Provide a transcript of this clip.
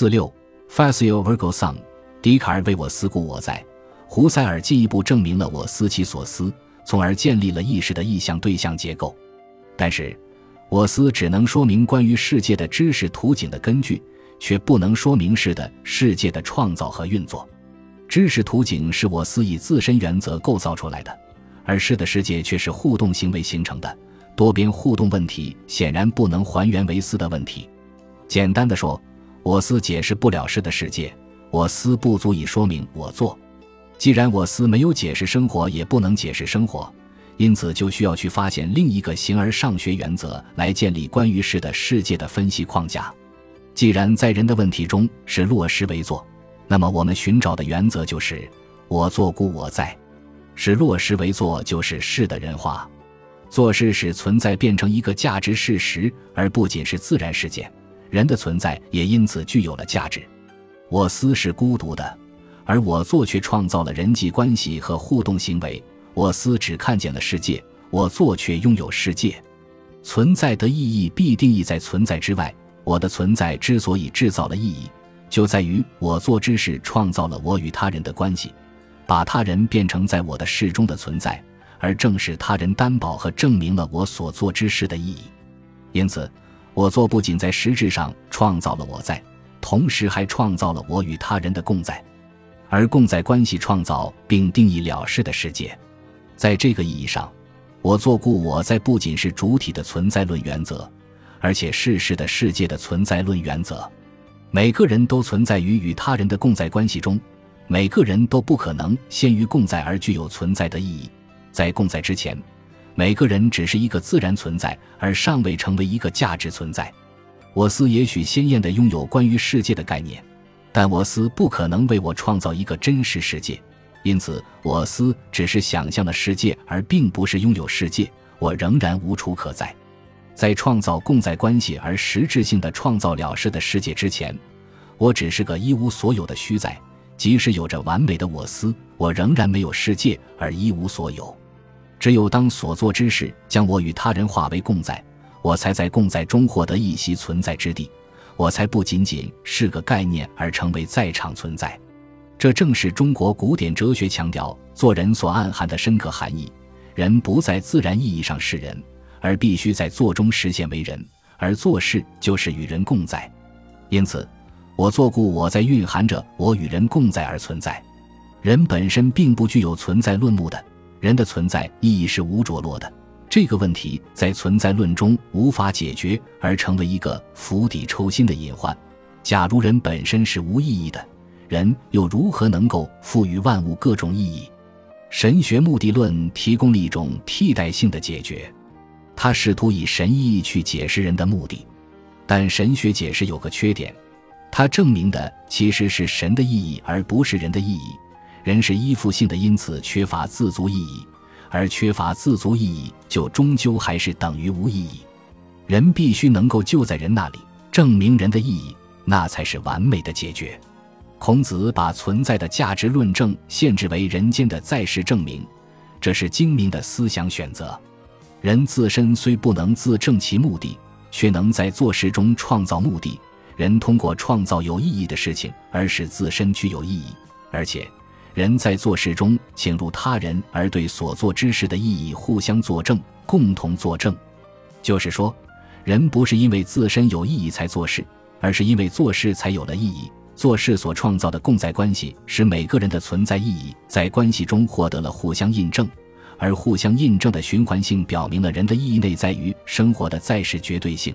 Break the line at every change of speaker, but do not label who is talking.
四六，Fasio Virgo Sum，笛卡尔为我思故我在。胡塞尔进一步证明了我思其所思，从而建立了意识的意向对象结构。但是，我思只能说明关于世界的知识图景的根据，却不能说明是的世界的创造和运作。知识图景是我思以自身原则构造出来的，而是的世界却是互动行为形成的。多边互动问题显然不能还原为思的问题。简单的说，我思解释不了事的世界，我思不足以说明我做。既然我思没有解释生活，也不能解释生活，因此就需要去发现另一个形而上学原则来建立关于事的世界的分析框架。既然在人的问题中是落实为作，那么我们寻找的原则就是我做故我在，使落实为作就是事的人化。做事使存在变成一个价值事实，而不仅是自然事件，人的存在也因此具有了价值。我思是孤独的。而我做却创造了人际关系和互动行为。我思只看见了世界，我做却拥有世界。存在的意义必定义在存在之外。我的存在之所以制造了意义，就在于我做之事创造了我与他人的关系，把他人变成在我的事中的存在，而正是他人担保和证明了我所做之事的意义。因此，我做不仅在实质上创造了我在，同时还创造了我与他人的共在。而共在关系创造并定义了事的世界，在这个意义上，我做故我在不仅是主体的存在论原则，而且事实的世界的存在论原则。每个人都存在于与他人的共在关系中，每个人都不可能先于共在而具有存在的意义。在共在之前，每个人只是一个自然存在，而尚未成为一个价值存在。我思也许鲜艳的拥有关于世界的概念。但我思不可能为我创造一个真实世界，因此我思只是想象的世界，而并不是拥有世界。我仍然无处可在，在创造共在关系而实质性的创造了事的世界之前，我只是个一无所有的虚在。即使有着完美的我思，我仍然没有世界而一无所有。只有当所做之事将我与他人化为共在，我才在共在中获得一席存在之地。我才不仅仅是个概念而成为在场存在，这正是中国古典哲学强调做人所暗含的深刻含义。人不在自然意义上是人，而必须在做中实现为人，而做事就是与人共在。因此，我做故我在蕴含着我与人共在而存在。人本身并不具有存在论目的，人的存在意义是无着落的。这个问题在存在论中无法解决，而成为一个釜底抽薪的隐患。假如人本身是无意义的，人又如何能够赋予万物各种意义？神学目的论提供了一种替代性的解决，它试图以神意义去解释人的目的，但神学解释有个缺点，它证明的其实是神的意义，而不是人的意义。人是依附性的，因此缺乏自足意义。而缺乏自足意义，就终究还是等于无意义。人必须能够就在人那里证明人的意义，那才是完美的解决。孔子把存在的价值论证限制为人间的在世证明，这是精明的思想选择。人自身虽不能自证其目的，却能在做事中创造目的。人通过创造有意义的事情，而使自身具有意义，而且。人在做事中请入他人，而对所做之事的意义互相作证，共同作证。就是说，人不是因为自身有意义才做事，而是因为做事才有了意义。做事所创造的共在关系，使每个人的存在意义在关系中获得了互相印证，而互相印证的循环性表明了人的意义内在于生活的在世绝对性。